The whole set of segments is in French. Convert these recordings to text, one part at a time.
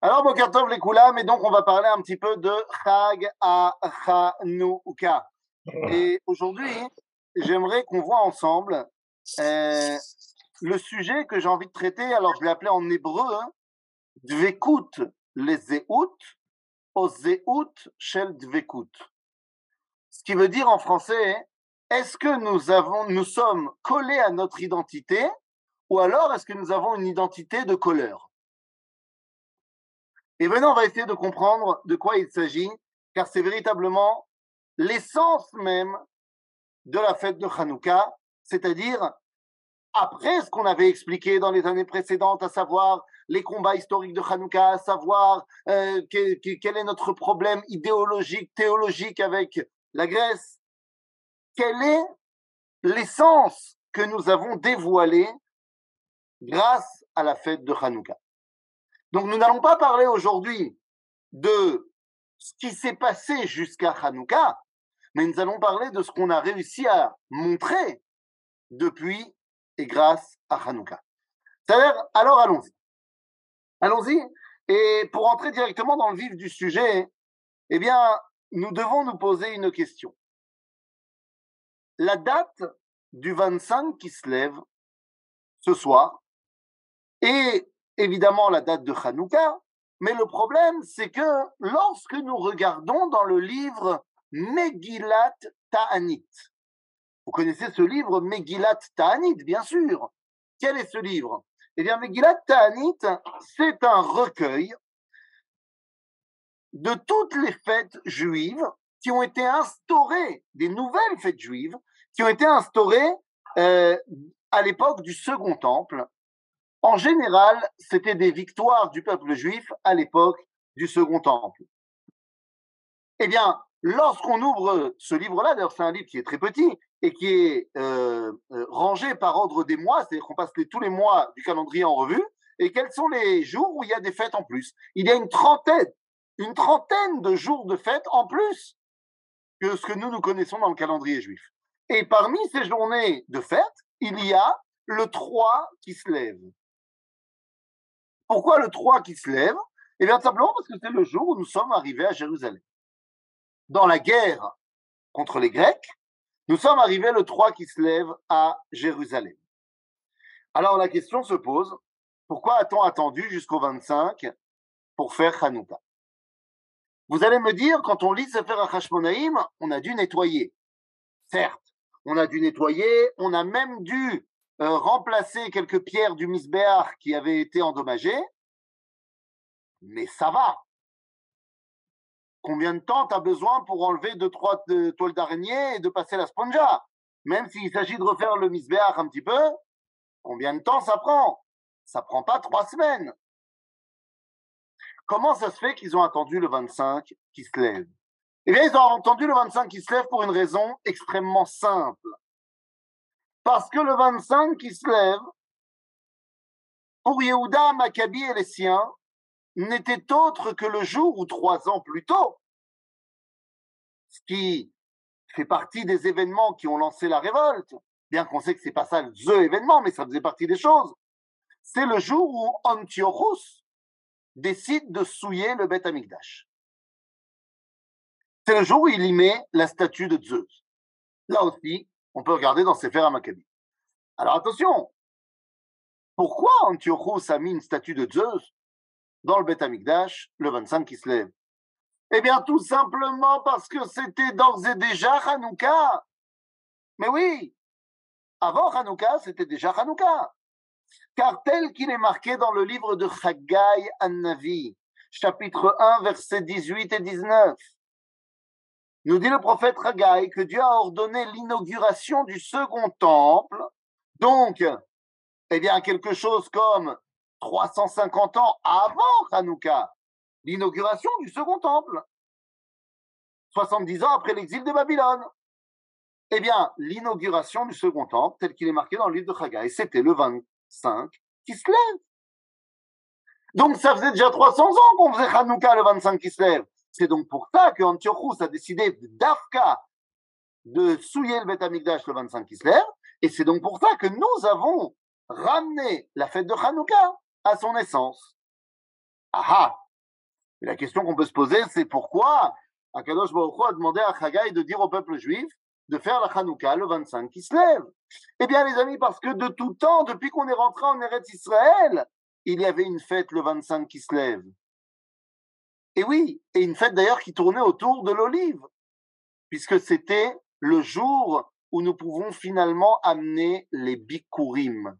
Alors, Bokertov les Koulam, et donc on va parler un petit peu de Chag à Chanouka. Et aujourd'hui, j'aimerais qu'on voit ensemble euh, le sujet que j'ai envie de traiter. Alors, je l'ai appelé en hébreu hein, Dvekut les Zéout, au Zéout shel Dvekut. Ce qui veut dire en français, est-ce que nous, avons, nous sommes collés à notre identité ou alors est-ce que nous avons une identité de colleur? Et maintenant, on va essayer de comprendre de quoi il s'agit, car c'est véritablement l'essence même de la fête de Hanouka, c'est-à-dire après ce qu'on avait expliqué dans les années précédentes, à savoir les combats historiques de Hanouka, à savoir euh, quel est notre problème idéologique, théologique avec la Grèce, quelle est l'essence que nous avons dévoilée grâce à la fête de Hanouka? Donc nous n'allons pas parler aujourd'hui de ce qui s'est passé jusqu'à Hanouka, mais nous allons parler de ce qu'on a réussi à montrer depuis et grâce à Hanouka. Alors allons-y. Allons-y. Et pour entrer directement dans le vif du sujet, eh bien, nous devons nous poser une question. La date du 25 qui se lève ce soir et évidemment la date de Hanouka, mais le problème, c'est que lorsque nous regardons dans le livre Megillat Ta'anit, vous connaissez ce livre Megillat Ta'anit, bien sûr. Quel est ce livre? Eh bien, Megillat Ta'anit, c'est un recueil de toutes les fêtes juives qui ont été instaurées, des nouvelles fêtes juives, qui ont été instaurées euh, à l'époque du Second Temple, en général, c'était des victoires du peuple juif à l'époque du Second Temple. Eh bien, lorsqu'on ouvre ce livre-là, d'ailleurs c'est un livre qui est très petit et qui est euh, euh, rangé par ordre des mois, c'est-à-dire qu'on passe tous les mois du calendrier en revue, et quels sont les jours où il y a des fêtes en plus? Il y a une trentaine, une trentaine de jours de fêtes en plus que ce que nous nous connaissons dans le calendrier juif. Et parmi ces journées de fêtes, il y a le 3 qui se lève. Pourquoi le 3 qui se lève? Eh bien, simplement parce que c'est le jour où nous sommes arrivés à Jérusalem. Dans la guerre contre les Grecs, nous sommes arrivés le 3 qui se lève à Jérusalem. Alors la question se pose, pourquoi a-t-on attendu jusqu'au 25 pour faire Hanouka? Vous allez me dire, quand on lit Sefer HaShmonaïm, on a dû nettoyer. Certes, on a dû nettoyer, on a même dû euh, remplacer quelques pierres du Misbéar qui avaient été endommagées, mais ça va. Combien de temps tu as besoin pour enlever deux, trois toiles d'araignée et de passer la sponja? Même s'il s'agit de refaire le Misbéar un petit peu, combien de temps ça prend? Ça prend pas trois semaines. Comment ça se fait qu'ils ont attendu le 25 qui se lève? Eh bien, ils ont attendu le 25 qui se lève pour une raison extrêmement simple. Parce que le 25 qui se lève, pour Yehuda, Maccabi et les siens, n'était autre que le jour où trois ans plus tôt, ce qui fait partie des événements qui ont lancé la révolte, bien qu'on sait que c'est pas ça le événement, mais ça faisait partie des choses. C'est le jour où Antiochus décide de souiller le Beth Amikdash. C'est le jour où il y met la statue de Zeus. Là aussi, on peut regarder dans Sefer Maccabi. Alors attention, pourquoi Antiochus a mis une statue de Zeus dans le Beth Amikdash le 25 qui se lève? Eh bien, tout simplement parce que c'était d'ores et déjà Hanouka. Mais oui, avant Hanouka, c'était déjà Hanouka. Car tel qu'il est marqué dans le livre de Chaggai An-Navi, chapitre 1, versets 18 et 19, nous dit le prophète Haggai que Dieu a ordonné l'inauguration du second temple, donc, eh bien, quelque chose comme 350 ans avant Hanouka, l'inauguration du second temple, 70 ans après l'exil de Babylone. Eh bien, l'inauguration du second temple, tel qu'il est marqué dans le livre de Haggai, c'était le 25 qui se lève. Donc, ça faisait déjà 300 ans qu'on faisait Hanouka le 25 qui se lève. C'est donc pour ça que Antiochus a décidé d'Afka de souiller le Beth Amikdash le 25 Kislev, et c'est donc pour ça que nous avons ramené la fête de Hanouka à son essence. Ah la question qu'on peut se poser, c'est pourquoi Akadosh Baruch a demandé à Chagai de dire au peuple juif de faire la Hanouka le 25 qui se lève. Eh bien, les amis, parce que de tout temps, depuis qu'on est rentré en Eretz Israël, il y avait une fête le 25 qui se lève. Et oui, et une fête d'ailleurs qui tournait autour de l'olive, puisque c'était le jour où nous pouvons finalement amener les bikurim.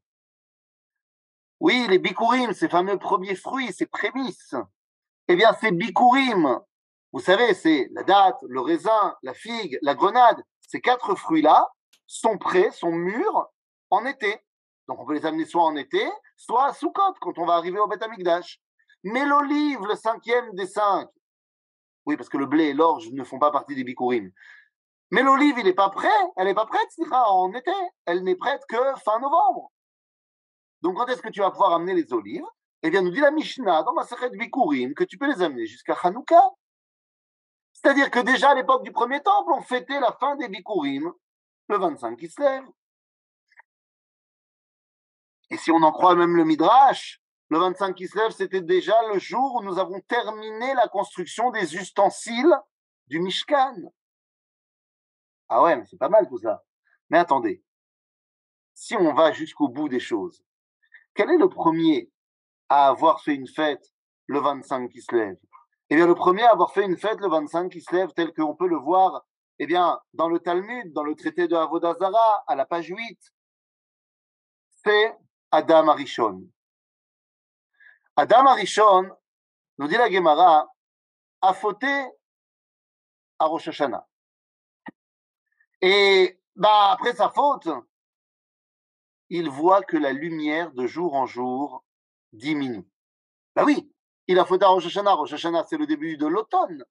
Oui, les bikurim, ces fameux premiers fruits, ces prémices. Eh bien, ces bikurim, vous savez, c'est la date, le raisin, la figue, la grenade. Ces quatre fruits-là sont prêts, sont mûrs en été. Donc, on peut les amener soit en été, soit à Sukkot, quand on va arriver au Beth. Mais l'olive, le cinquième des cinq, oui, parce que le blé et l'orge ne font pas partie des bikurim. Mais l'olive, il n'est pas prêt, elle n'est pas prête, en été. Elle n'est prête que fin novembre. Donc, quand est-ce que tu vas pouvoir amener les olives? Eh bien, nous dit la Mishnah dans de Bikurim que tu peux les amener jusqu'à Hanouka. C'est-à-dire que déjà à l'époque du premier temple, on fêtait la fin des Bikurim, le 25 qui se lève. Et si on en croit même le Midrash, le 25 qui se lève, c'était déjà le jour où nous avons terminé la construction des ustensiles du Mishkan. Ah ouais, mais c'est pas mal tout ça. Mais attendez, si on va jusqu'au bout des choses, quel est le premier à avoir fait une fête le 25 qui se lève Eh bien, le premier à avoir fait une fête le 25 qui se lève, tel qu'on peut le voir eh bien, dans le Talmud, dans le traité de Avodazara, à la page 8, c'est Adam Arishon. Adam Arishon, nous dit la Gemara, a fauté à Rosh Hashanah. Et bah, après sa faute, il voit que la lumière de jour en jour diminue. Bah oui, il a fauté à Rosh Hashanah. Rosh Hashanah, c'est le début de l'automne.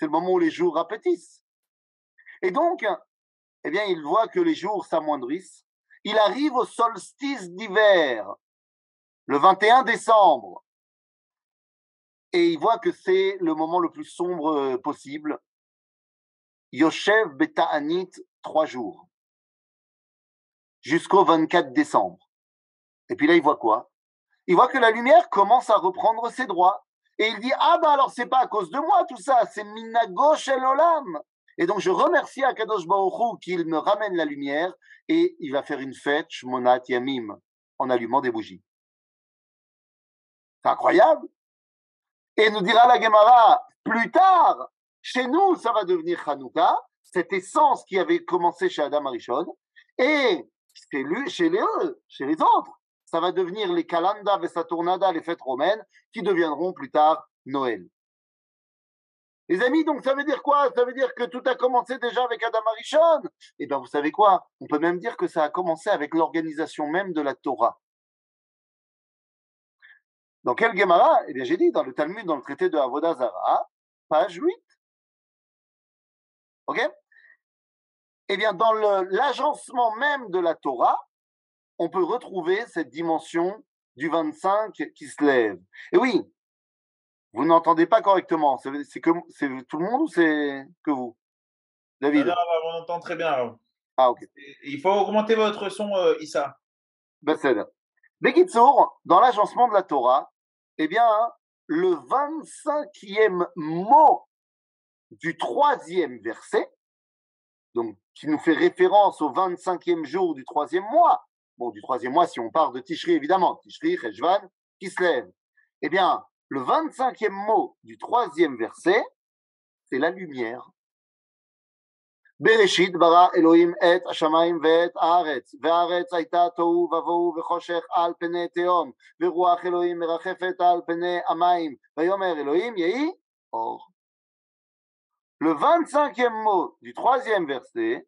C'est le moment où les jours rapétissent. Et donc, eh bien, il voit que les jours s'amoindrissent. Il arrive au solstice d'hiver, le 21 décembre. Et il voit que c'est le moment le plus sombre euh, possible. Yoshev Beta'anit, trois jours, jusqu'au 24 décembre. Et puis là, il voit quoi? Il voit que la lumière commence à reprendre ses droits. Et il dit, ah bah alors c'est pas à cause de moi tout ça, c'est Minago El Olam. Et donc je remercie Akadosh Baruch qu'il me ramène la lumière et il va faire une fête, Shmonat Yamim, en allumant des bougies. C'est incroyable. Et nous dira la Gemara, plus tard, chez nous, ça va devenir Hanouka, cette essence qui avait commencé chez Adam Arishon, et chez, les, chez les autres, ça va devenir les Kalanda, Vesaturnada, les fêtes romaines, qui deviendront plus tard Noël. Les amis, donc ça veut dire quoi? Ça veut dire que tout a commencé déjà avec Adam Arishon? Eh bien, vous savez quoi? On peut même dire que ça a commencé avec l'organisation même de la Torah. Dans quel Gemara Eh bien, j'ai dit dans le Talmud, dans le traité de Avodazara, page 8. OK? Eh bien, dans l'agencement même de la Torah, on peut retrouver cette dimension du 25 qui se lève. Et oui, vous n'entendez pas correctement. C'est que c'est tout le monde ou c'est que vous? David On entend très bien. Ah, ok. Il faut augmenter votre son, euh, Issa. Ben, c'est dans l'agencement de la Torah, eh bien, le 25e mot du troisième verset, qui nous fait référence au 25e jour du troisième mois, bon, du troisième mois si on part de Tishri évidemment, Tishri, Cheshvan, qui se lève. Eh bien, le 25e mot du troisième verset, c'est la lumière. Bereshit bara Elohim et השמיים ואת הארץ, והארץ הייתה תוהו ובוהו וחושך על פני תהום, ורוח אלוהים מרחפת על פני המים, ויאמר אלוהים יהי אור. Le 25e mot du troisième verset,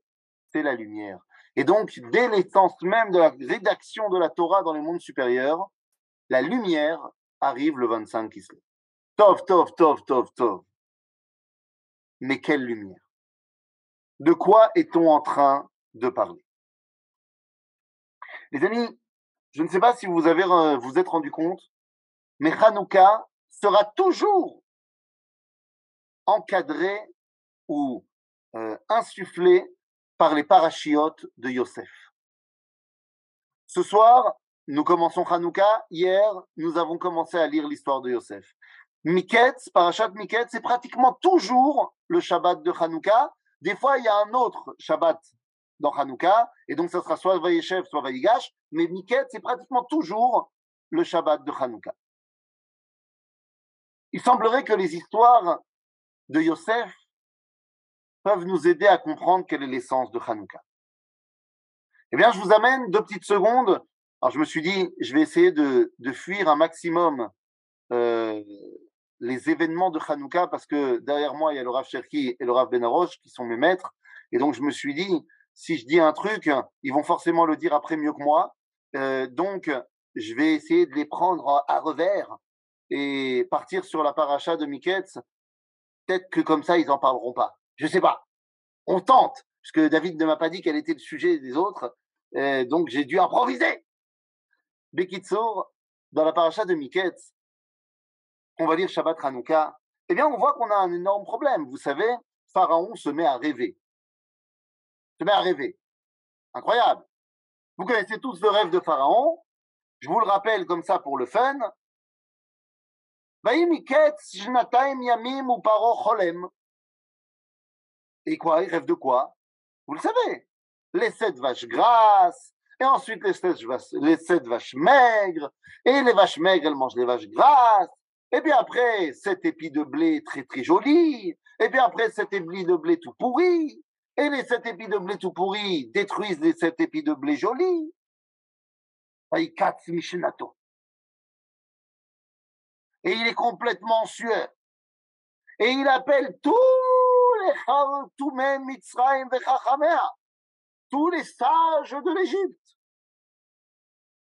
c'est la lumière. Et donc, dès l'essence même de la rédaction de la Torah dans les mondes supérieurs, la lumière arrive le 25 qui se lève. Tov, tov, tov, tov, tov. Mais quelle lumière De quoi est-on en train de parler? Les amis, je ne sais pas si vous vous êtes rendu compte, mais Hanouka sera toujours encadré ou euh, insufflé par les parachiotes de Yosef. Ce soir, nous commençons Hanouka. Hier, nous avons commencé à lire l'histoire de Yosef. Miketz, Parashat Miketz, c'est pratiquement toujours le Shabbat de Hanouka. Des fois, il y a un autre Shabbat dans Hanouka, et donc ça sera soit Vayeshev, soit Vayigash, mais Miketz, c'est pratiquement toujours le Shabbat de Hanouka. Il semblerait que les histoires de Yosef peuvent nous aider à comprendre quelle est l'essence de Hanouka. Eh bien, je vous amène deux petites secondes. Alors, je me suis dit, je vais essayer de, de fuir un maximum euh, les événements de Hanouka parce que derrière moi, il y a le Rav Cherki et le Rav Benaroche qui sont mes maîtres. Et donc, je me suis dit, si je dis un truc, ils vont forcément le dire après mieux que moi. Euh, donc, je vais essayer de les prendre à revers et partir sur la paracha de Miketz. Peut-être que comme ça, ils n'en parleront pas. Je sais pas. On tente, puisque David ne m'a pas dit quel était le sujet des autres. Euh, donc, j'ai dû improviser. Bekitsour, dans la paracha de Miketz, on va lire Shabbat Hanouka, eh bien, on voit qu'on a un énorme problème. Vous savez, Pharaon se met à rêver. Se met à rêver. Incroyable. Vous connaissez tous le rêve de Pharaon. Je vous le rappelle comme ça pour le fun. Et quoi? Il rêve de quoi? Vous le savez. Les sept vaches grasses, et ensuite les sept, vaches, les sept vaches maigres, et les vaches maigres, elles mangent les vaches grasses, et puis après, cet épi de blé très très joli. Et puis après, cet épi de blé tout pourri. Et les sept épis de blé tout pourri détruisent les sept épis de blé jolis. Et il est complètement sueur. Et il appelle tous les tous les sages de l'Égypte.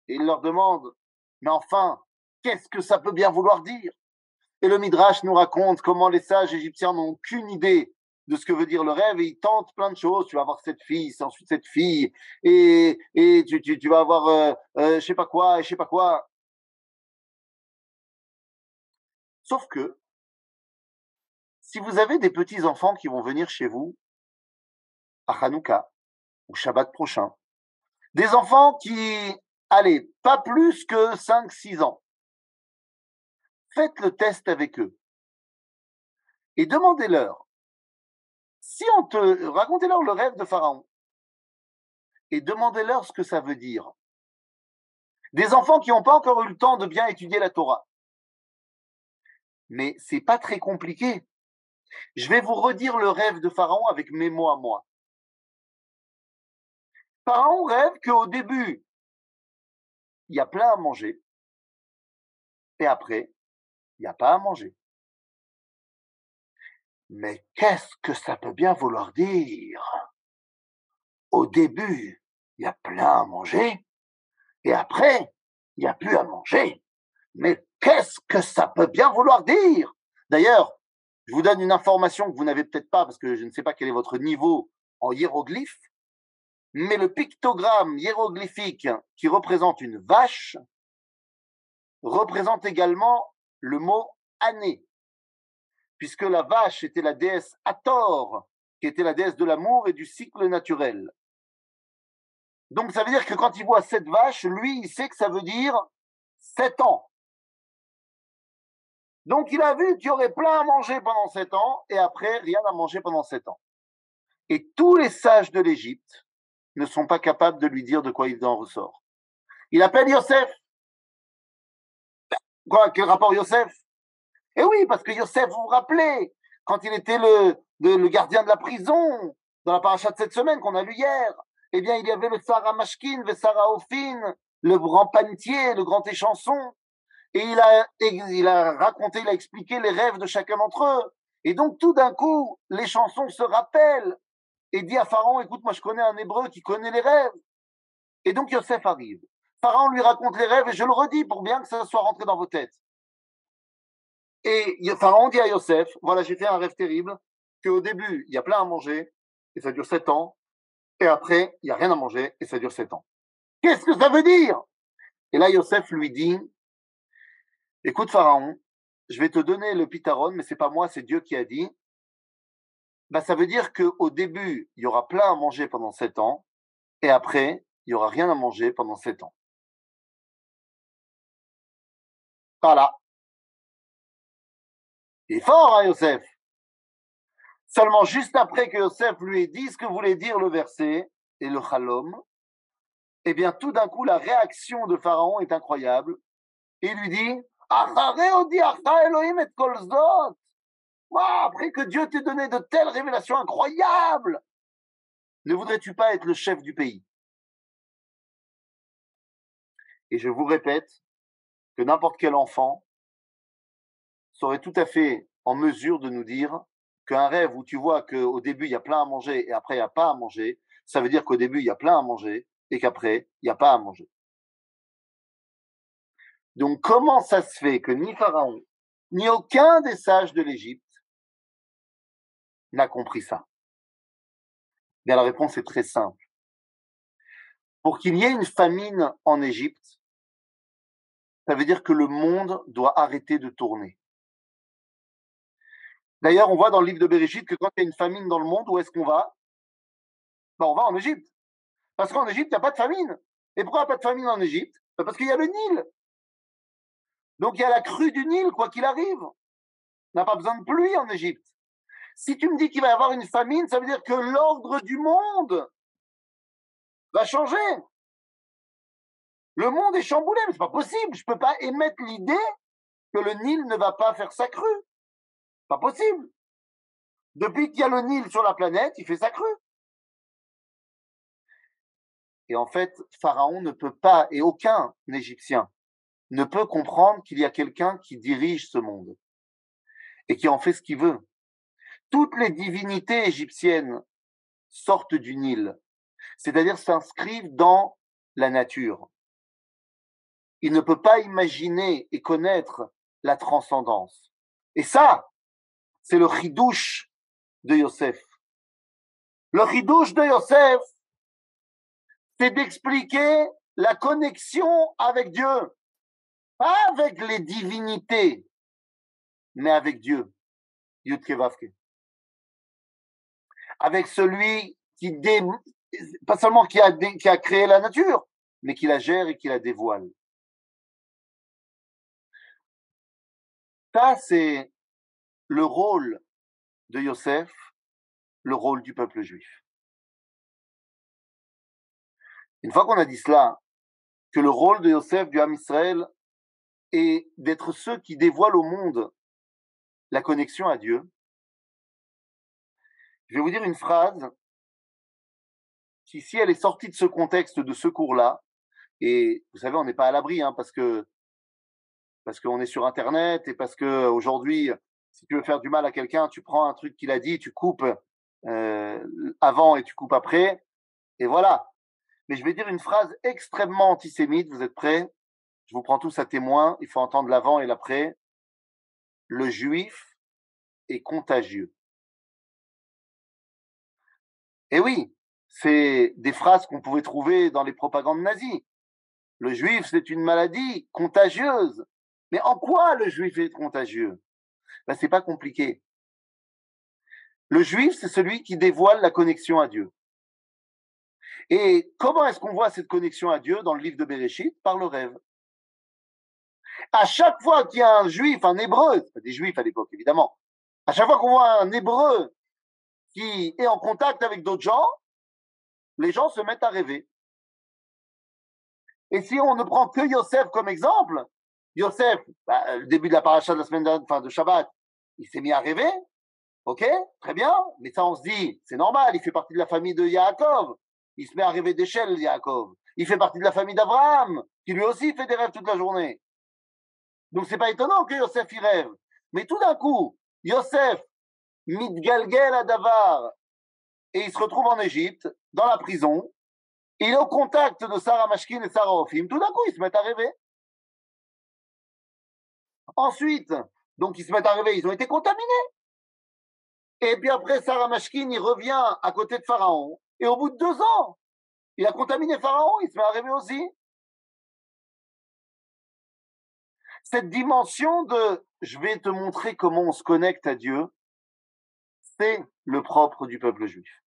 Et il leur demande, mais enfin, Qu'est-ce que ça peut bien vouloir dire? Et le Midrash nous raconte comment les sages égyptiens n'ont aucune idée de ce que veut dire le rêve et ils tentent plein de choses. Tu vas avoir cette fille, ensuite cette fille, et, tu vas avoir euh, euh, je sais pas quoi, et je sais pas quoi. Sauf que, si vous avez des petits enfants qui vont venir chez vous à Hanouka, ou Shabbat prochain, des enfants qui, allez, pas plus que 5-6 ans, faites le test avec eux et demandez-leur si on te racontez-leur le rêve de Pharaon et demandez-leur ce que ça veut dire. Des enfants qui n'ont pas encore eu le temps de bien étudier la Torah. Mais c'est pas très compliqué. Je vais vous redire le rêve de Pharaon avec mes mots à moi. Pharaon rêve qu'au début, il y a plein à manger. Et après, il n'y a pas à manger. Mais qu'est-ce que ça peut bien vouloir dire? Au début, il y a plein à manger, et après, il n'y a plus à manger. Mais qu'est-ce que ça peut bien vouloir dire? D'ailleurs, je vous donne une information que vous n'avez peut-être pas, parce que je ne sais pas quel est votre niveau en hiéroglyphe, mais le pictogramme hiéroglyphique qui représente une vache représente également le mot année, puisque la vache était la déesse Hathor, qui était la déesse de l'amour et du cycle naturel. Donc ça veut dire que quand il voit cette vache, lui, il sait que ça veut dire sept ans. Donc il a vu qu'il y aurait plein à manger pendant sept ans, et après rien à manger pendant sept ans. Et tous les sages de l'Égypte ne sont pas capables de lui dire de quoi il en ressort. Il appelle Yosef, Quoi, quel rapport Yosef? Eh oui, parce que Yosef, vous vous rappelez, quand il était le, le, gardien de la prison, dans la paracha de cette semaine qu'on a lu hier, eh bien, il y avait le Sarah Mashkin, le Sarah Ophine, le grand panetier, le grand échanson, et il a, il a raconté, il a expliqué les rêves de chacun d'entre eux. Et donc, tout d'un coup, les chansons se rappellent et dit à Pharaon, écoute, moi, je connais un hébreu qui connaît les rêves. Et donc, Yosef arrive. Pharaon lui raconte les rêves, et je le redis pour bien que ça soit rentré dans vos têtes. Et Pharaon dit à Yosef, voilà, j'ai fait un rêve terrible, qu'au début, il y a plein à manger, et ça dure sept ans, et après, il n'y a rien à manger, et ça dure sept ans. Qu'est-ce que ça veut dire? Et là, Yosef lui dit, écoute Pharaon, je vais te donner le pitaron, mais c'est pas moi, c'est Dieu qui a dit. Bah, ça veut dire qu'au début, il y aura plein à manger pendant sept ans, et après, il y aura rien à manger pendant sept ans. Voilà Il est fort, hein, Yosef. Seulement juste après que Yosef lui ait dit ce que voulait dire le verset et le chalom, eh bien tout d'un coup la réaction de Pharaon est incroyable. Il lui dit après que Dieu t'ait donné de telles révélations incroyables, ne voudrais-tu pas être le chef du pays? Et je vous répète que n'importe quel enfant serait tout à fait en mesure de nous dire qu'un rêve où tu vois qu'au début il y a plein à manger et après il n'y a pas à manger, ça veut dire qu'au début il y a plein à manger et qu'après il n'y a pas à manger. Donc comment ça se fait que ni Pharaon, ni aucun des sages de l'Égypte n'a compris ça? Bien la réponse est très simple. Pour qu'il y ait une famine en Égypte, ça veut dire que le monde doit arrêter de tourner. D'ailleurs, on voit dans le livre de Bereshit que quand il y a une famine dans le monde, où est-ce qu'on va? Ben, On va en Égypte. Parce qu'en Égypte, il n'y a pas de famine. Et pourquoi il n'y a pas de famine en Égypte? Ben, Parce qu'il y a le Nil. Donc il y a la crue du Nil, quoi qu'il arrive. On n'a pas besoin de pluie en Égypte. Si tu me dis qu'il va y avoir une famine, ça veut dire que l'ordre du monde va changer. Le monde est chamboulé, mais c'est pas possible. Je peux pas émettre l'idée que le Nil ne va pas faire sa crue. Pas possible. Depuis qu'il y a le Nil sur la planète, il fait sa crue. Et en fait, Pharaon ne peut pas, et aucun Égyptien ne peut comprendre qu'il y a quelqu'un qui dirige ce monde et qui en fait ce qu'il veut. Toutes les divinités égyptiennes sortent du Nil, c'est-à-dire s'inscrivent dans la nature. Il ne peut pas imaginer et connaître la transcendance. Et ça, c'est le chidouche de Yosef. Le chidouche de Yosef, c'est d'expliquer la connexion avec Dieu. Pas avec les divinités, mais avec Dieu. Avec celui qui, dé... pas seulement qui a, qui a créé la nature, mais qui la gère et qui la dévoile. Ça, c'est le rôle de Yosef, le rôle du peuple juif. Une fois qu'on a dit cela, que le rôle de Yosef du Ham Israël est d'être ceux qui dévoilent au monde la connexion à Dieu, je vais vous dire une phrase qui, si elle est sortie de ce contexte, de ce cours-là, et vous savez, on n'est pas à l'abri, hein, parce que parce qu'on est sur Internet et parce que aujourd'hui, si tu veux faire du mal à quelqu'un, tu prends un truc qu'il a dit, tu coupes euh, avant et tu coupes après, et voilà. Mais je vais dire une phrase extrêmement antisémite. Vous êtes prêts? Je vous prends tous à témoin. Il faut entendre l'avant et l'après. Le juif est contagieux. Et oui, c'est des phrases qu'on pouvait trouver dans les propagandes nazies. Le juif, c'est une maladie contagieuse. Mais en quoi le juif est contagieux? Ben, C'est pas compliqué. Le juif, c'est celui qui dévoile la connexion à Dieu. Et comment est-ce qu'on voit cette connexion à Dieu dans le livre de Bereshit? Par le rêve. À chaque fois qu'il y a un juif, un hébreu, des juifs à l'époque évidemment, à chaque fois qu'on voit un hébreu qui est en contact avec d'autres gens, les gens se mettent à rêver. Et si on ne prend que Yosef comme exemple, Yosef, bah, le début de la paracha de la semaine enfin, de Shabbat, il s'est mis à rêver. Ok, très bien. Mais ça, on se dit, c'est normal. Il fait partie de la famille de Yaakov. Il se met à rêver d'échelle, Yaakov. Il fait partie de la famille d'Abraham, qui lui aussi fait des rêves toute la journée. Donc c'est pas étonnant que Yosef y rêve. Mais tout d'un coup, Yosef, mitgalgel à Davar, et il se retrouve en Égypte, dans la prison. Il est au contact de Sarah Mashkin et Sarah Ophim. Tout d'un coup, ils se mettent à rêver. Ensuite, donc ils se mettent à rêver, ils ont été contaminés. Et puis après, Sarah Mashkin, il revient à côté de Pharaon. Et au bout de deux ans, il a contaminé Pharaon, il se met à aussi. Cette dimension de je vais te montrer comment on se connecte à Dieu, c'est le propre du peuple juif.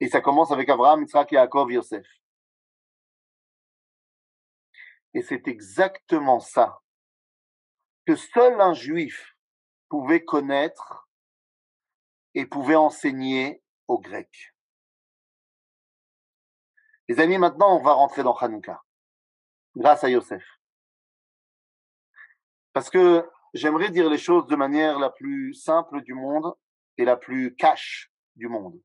Et ça commence avec Abraham, Yitzhak, Yaakov, Yosef. Et c'est exactement ça que seul un juif pouvait connaître et pouvait enseigner aux Grecs. Les amis, maintenant, on va rentrer dans Hanouka, grâce à Yosef. Parce que j'aimerais dire les choses de manière la plus simple du monde et la plus cash du monde.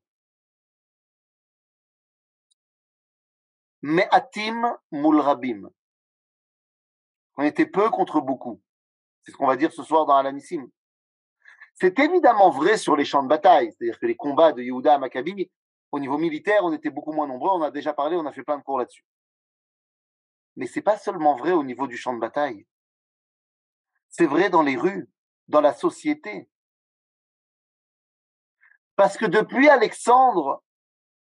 Mais Atim. On était peu contre beaucoup. C'est ce qu'on va dire ce soir dans Alanissim. C'est évidemment vrai sur les champs de bataille, c'est-à-dire que les combats de Yehuda à Maccabi, au niveau militaire, on était beaucoup moins nombreux, on a déjà parlé, on a fait plein de cours là-dessus. Mais c'est pas seulement vrai au niveau du champ de bataille. C'est vrai dans les rues, dans la société. Parce que depuis Alexandre,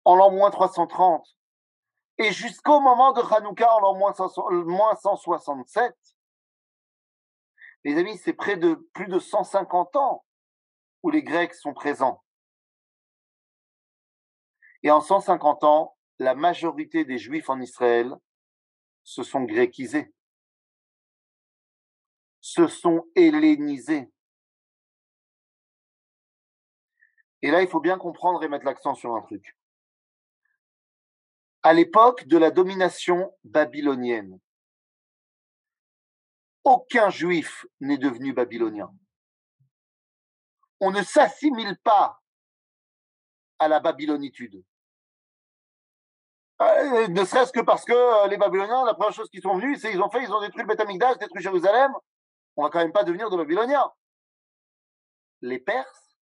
en l'an moins 330, et jusqu'au moment de Hanouka en l'an moins 167, les amis, c'est près de plus de 150 ans où les Grecs sont présents. Et en 150 ans, la majorité des Juifs en Israël se sont gréquisés, se sont hellénisés. Et là, il faut bien comprendre et mettre l'accent sur un truc. À l'époque de la domination babylonienne, aucun juif n'est devenu babylonien. On ne s'assimile pas à la babylonitude. Euh, ne serait-ce que parce que euh, les Babyloniens, la première chose qu'ils sont venus, c'est ils ont fait, ils ont détruit le Beth détruit Jérusalem. On va quand même pas devenir de Babyloniens. Les Perses,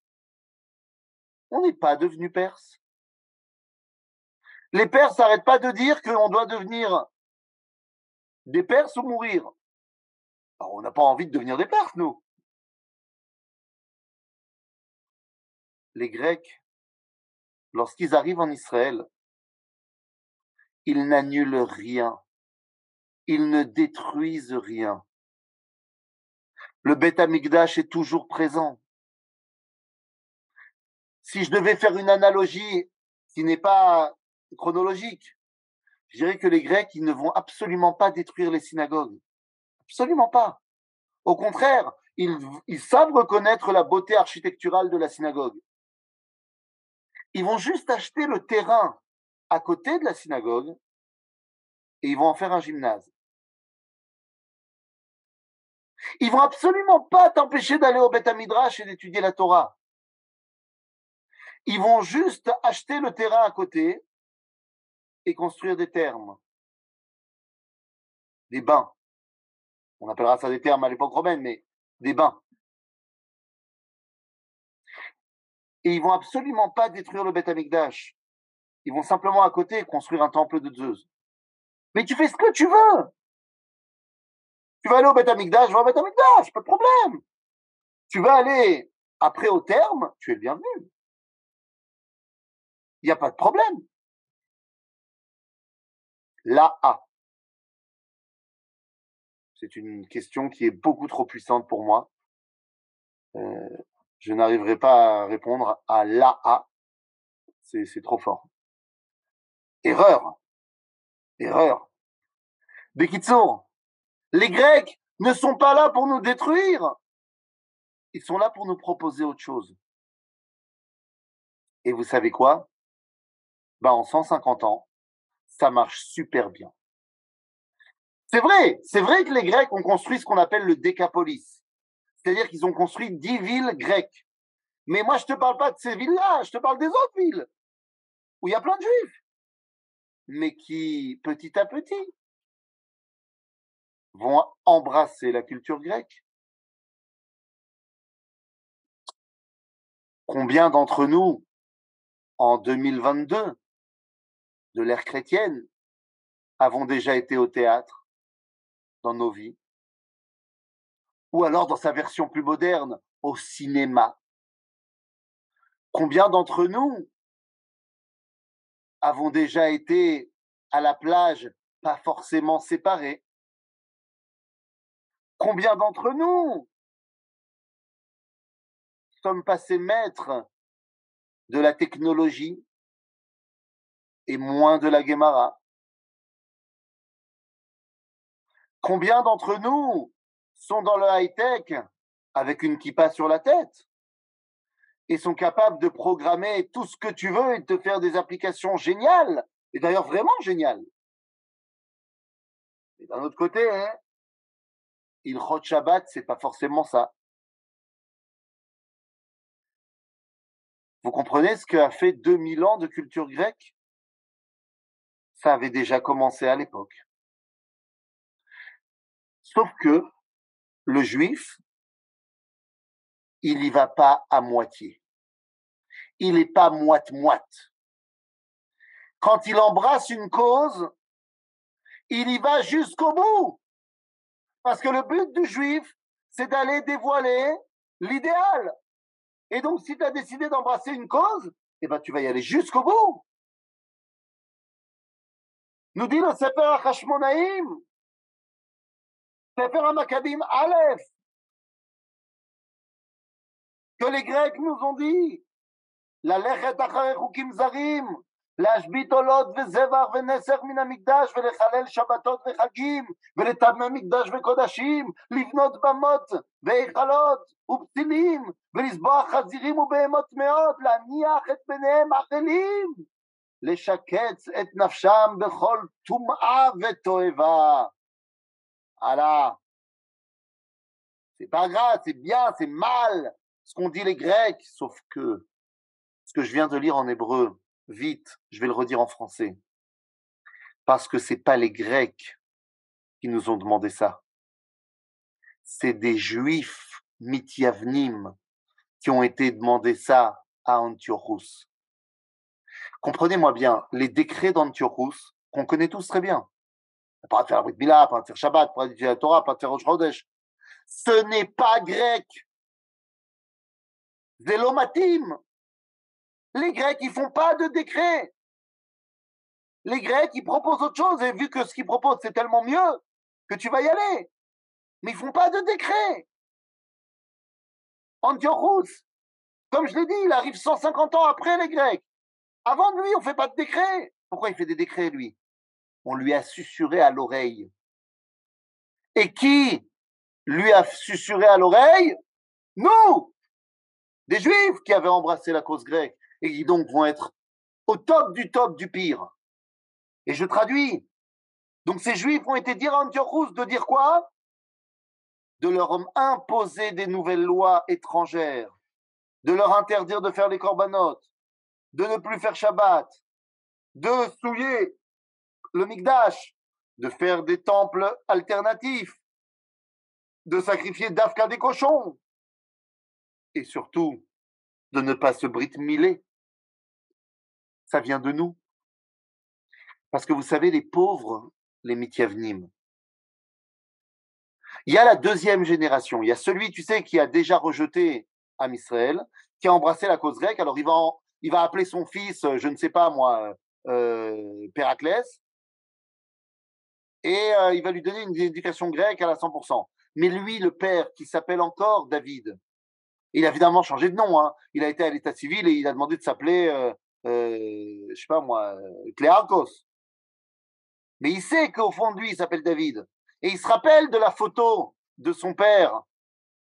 on n'est pas devenu Perses. Les Perses n'arrêtent pas de dire qu'on doit devenir des Perses ou mourir. Alors, on n'a pas envie de devenir des Perses, nous. Les Grecs, lorsqu'ils arrivent en Israël, ils n'annulent rien. Ils ne détruisent rien. Le Beth Amikdash est toujours présent. Si je devais faire une analogie qui n'est pas chronologique, je dirais que les Grecs, ils ne vont absolument pas détruire les synagogues. Absolument pas. Au contraire, ils, savent reconnaître la beauté architecturale de la synagogue. Ils vont juste acheter le terrain à côté de la synagogue et ils vont en faire un gymnase. Ils vont absolument pas t'empêcher d'aller au Beth Midrash et d'étudier la Torah. Ils vont juste acheter le terrain à côté et construire des thermes, des bains. On appellera ça des thermes à l'époque romaine, mais des bains. Et ils vont absolument pas détruire le Beth Amikdash. Ils vont simplement à côté construire un temple de Zeus. Mais tu fais ce que tu veux. Tu vas aller au Beth Amikdash, vais au Beth pas de problème. Tu vas aller après au terme, tu es le bienvenu. Il n'y a pas de problème. La A. C'est une question qui est beaucoup trop puissante pour moi. Euh, je n'arriverai pas à répondre à la. C'est trop fort. Erreur. Erreur. Bekitsour, les Grecs ne sont pas là pour nous détruire. Ils sont là pour nous proposer autre chose. Et vous savez quoi? Ben, En 150 ans, ça marche super bien. C'est vrai, c'est vrai que les Grecs ont construit ce qu'on appelle le Décapolis. C'est-à-dire qu'ils ont construit dix villes grecques. Mais moi, je te parle pas de ces villes-là, je te parle des autres villes, où il y a plein de juifs, mais qui, petit à petit, vont embrasser la culture grecque. Combien d'entre nous, en 2022, de l'ère chrétienne, avons déjà été au théâtre dans nos vies, ou alors dans sa version plus moderne, au cinéma. Combien d'entre nous avons déjà été à la plage, pas forcément séparés? Combien d'entre nous sommes passés maîtres de la technologie et moins de la Guémara? Combien d'entre nous sont dans le high-tech avec une kippa sur la tête et sont capables de programmer tout ce que tu veux et de te faire des applications géniales, et d'ailleurs vraiment géniales? Et d'un autre côté, hein, il Shabbat, c'est pas forcément ça. Vous comprenez ce qu'a fait 2000 ans de culture grecque? Ça avait déjà commencé à l'époque. Sauf que le juif, il n'y va pas à moitié. Il n'est pas moite-moite. Quand il embrasse une cause, il y va jusqu'au bout. Parce que le but du juif, c'est d'aller dévoiler l'idéal. Et donc, si tu as décidé d'embrasser une cause, eh ben, tu vas y aller jusqu'au bout. Nous dit le Sefer Sefer Makabim Aleph, que les Grecs lechet achare chukim zarim, להשבית עולות וזבח ונסר מן המקדש ולחלל שבתות וחגים ולטמא מקדש וקודשים לבנות במות והיכלות ופתילים ולזבוח חזירים ובהמות טמאות להניח את בניהם אפלים לשקץ את נפשם בכל טומאה ותועבה. Allah. C'est pas grave, c'est bien, c'est mal ce qu'on dit les Grecs, sauf que ce que je viens de lire en hébreu, vite, je vais le redire en français. Parce que c'est pas les Grecs qui nous ont demandé ça. C'est des Juifs mitiavnim qui ont été demandés ça à Antiochus. Comprenez-moi bien, les décrets d'Antiochus, qu'on connaît tous très bien, pas faire la Mila, pas faire Shabbat, pas faire la Torah, pas faire Rosh ce n'est pas grec. Zélomatim, les Grecs, ils font pas de décret. Les Grecs, ils proposent autre chose. Et vu que ce qu'ils proposent, c'est tellement mieux que tu vas y aller. Mais ils font pas de décret. Antiochus, comme je l'ai dit, il arrive 150 ans après les Grecs. Avant lui, on fait pas de décret. Pourquoi il fait des décrets, lui? On lui a susurré à l'oreille. Et qui lui a susurré à l'oreille? Nous Des Juifs qui avaient embrassé la cause grecque et qui donc vont être au top du top du pire. Et je traduis. Donc ces juifs ont été dire à Antiochus de dire quoi? De leur imposer des nouvelles lois étrangères, de leur interdire de faire les corbanotes, de ne plus faire Shabbat, de souiller le Mikdash, de faire des temples alternatifs, de sacrifier d'Afka des cochons, et surtout de ne pas se brit-miler ça vient de nous. Parce que vous savez, les pauvres, les mithiavnim, il y a la deuxième génération. Il y a celui, tu sais, qui a déjà rejeté Am Israël, qui a embrassé la cause grecque. Alors, il va, il appeler son fils, euh, je ne sais pas moi, euh, Péraclès, et euh, il va lui donner une éducation grecque à la 100%. Mais lui, le père, qui s'appelle encore David, il a évidemment changé de nom. Hein. Il a été à l'état civil et il a demandé de s'appeler euh, euh, je sais pas moi, Cléarcos. Mais il sait qu'au fond de lui, il s'appelle David. Et il se rappelle de la photo de son père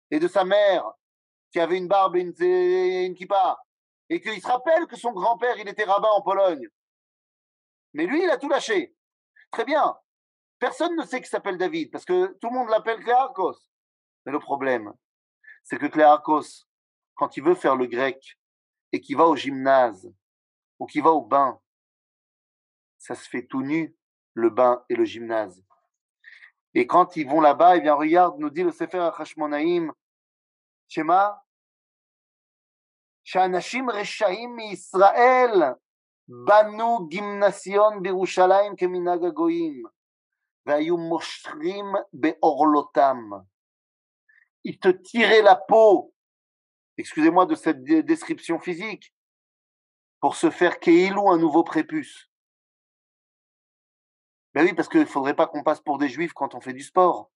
et de sa mère qui avait une barbe et une, une kippa. Et qu'il se rappelle que son grand-père, il était rabbin en Pologne. Mais lui, il a tout lâché. Très bien. Personne ne sait qu'il s'appelle David parce que tout le monde l'appelle Cléarcos. Mais le problème, c'est que Cléarcos, quand il veut faire le grec et qu'il va au gymnase ou qui va au bain, ça se fait tout nu, le bain et le gymnase. Et quand ils vont là-bas, eh bien, regarde, nous dit le Sefer Hashmonaïm, Shema, שאנשים רשעים מישראל בנו גימנסיון בירושלים כמנהג הגויים והיו מושכים בעורלותם. Ils te tiraient la peau, excusez-moi de cette description physique, pour se faire Keilou un nouveau prépuce. Ben oui, parce qu'il ne faudrait pas qu'on passe pour des juifs quand on fait du sport.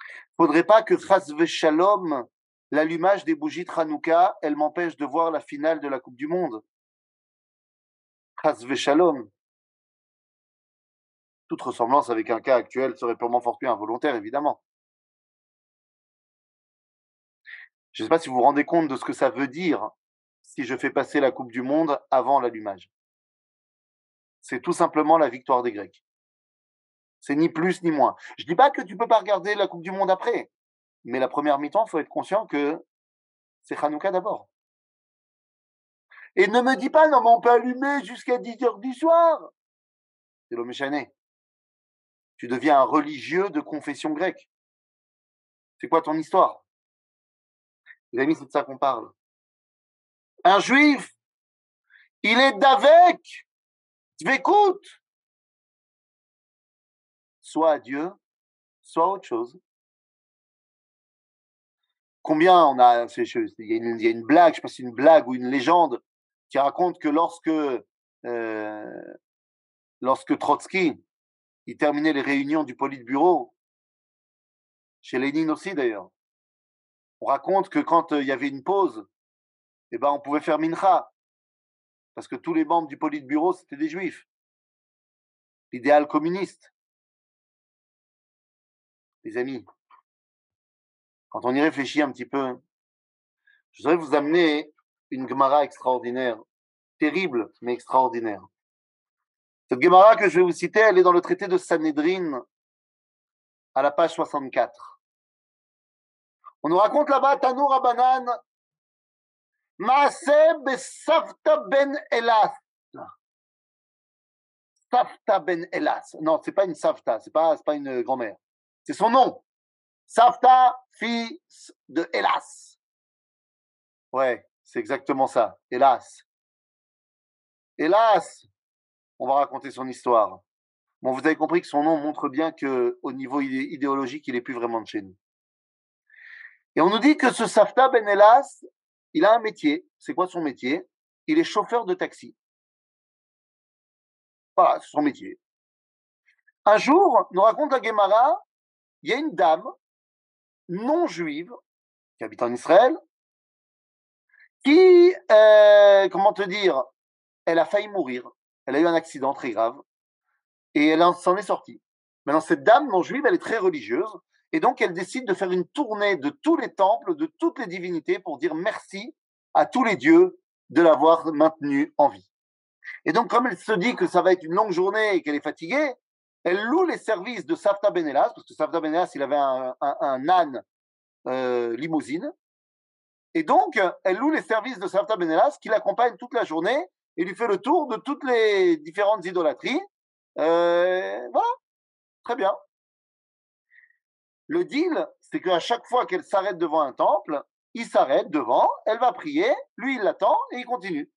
Il ne faudrait pas que Chas Shalom, l'allumage des bougies de Hanouka, elle m'empêche de voir la finale de la Coupe du Monde. Chas Shalom. Toute ressemblance avec un cas actuel serait purement fortuit involontaire, évidemment. Je ne sais pas si vous vous rendez compte de ce que ça veut dire si je fais passer la Coupe du Monde avant l'allumage. C'est tout simplement la victoire des Grecs. C'est ni plus ni moins. Je dis pas que tu peux pas regarder la Coupe du Monde après, mais la première mi-temps, il faut être conscient que c'est Hanouka d'abord. Et ne me dis pas, non, mais on peut allumer jusqu'à 10 heures du soir. C'est l'homme Tu deviens un religieux de confession grecque. C'est quoi ton histoire? Les amis, c'est de ça qu'on parle. Un juif, il est d'avec. écoute soit à Dieu, soit autre chose. Combien on a, il y a une, y a une blague, je sais pas si c'est une blague ou une légende qui raconte que lorsque, euh, lorsque Trotsky, il terminait les réunions du Politburo, chez Lénine aussi d'ailleurs, on raconte que quand euh, il y avait une pause, eh ben, on pouvait faire mincha, parce que tous les membres du Politburo, c'était des juifs. L'idéal communiste. Les amis, quand on y réfléchit un petit peu, je voudrais vous amener une Gemara extraordinaire, terrible, mais extraordinaire. Cette Gemara que je vais vous citer, elle est dans le traité de Sanhedrin, à la page 64. On nous raconte là-bas, Tanour Abanan, Maase Besafta ben Elas. Safta ben Elas. Non, c'est pas une Safta, c'est pas, pas une grand-mère. C'est son nom. Safta, fils de Hélas. Ouais, c'est exactement ça. Hélas. Hélas, on va raconter son histoire. Bon, vous avez compris que son nom montre bien que au niveau idéologique, il n'est plus vraiment de chez nous. Et on nous dit que ce Safta Ben Hélas, il a un métier. C'est quoi son métier? Il est chauffeur de taxi. Voilà, c'est son métier. Un jour, nous raconte la Gemara il y a une dame non juive qui habite en Israël qui, euh, comment te dire, elle a failli mourir. Elle a eu un accident très grave et elle s'en est sortie. Maintenant, cette dame non juive, elle est très religieuse et donc elle décide de faire une tournée de tous les temples, de toutes les divinités pour dire merci à tous les dieux de l'avoir maintenue en vie. Et donc, comme elle se dit que ça va être une longue journée et qu'elle est fatiguée, elle loue les services de Safta Benelas, parce que Safta Benelas, il avait un, âne euh, limousine. Et donc, elle loue les services de Safta Benelas qui l'accompagne toute la journée et lui fait le tour de toutes les différentes idolâtries. Euh, voilà, très bien. Le deal, c'est qu'à chaque fois qu'elle s'arrête devant un temple, il s'arrête devant, elle va prier, lui il l'attend et il continue.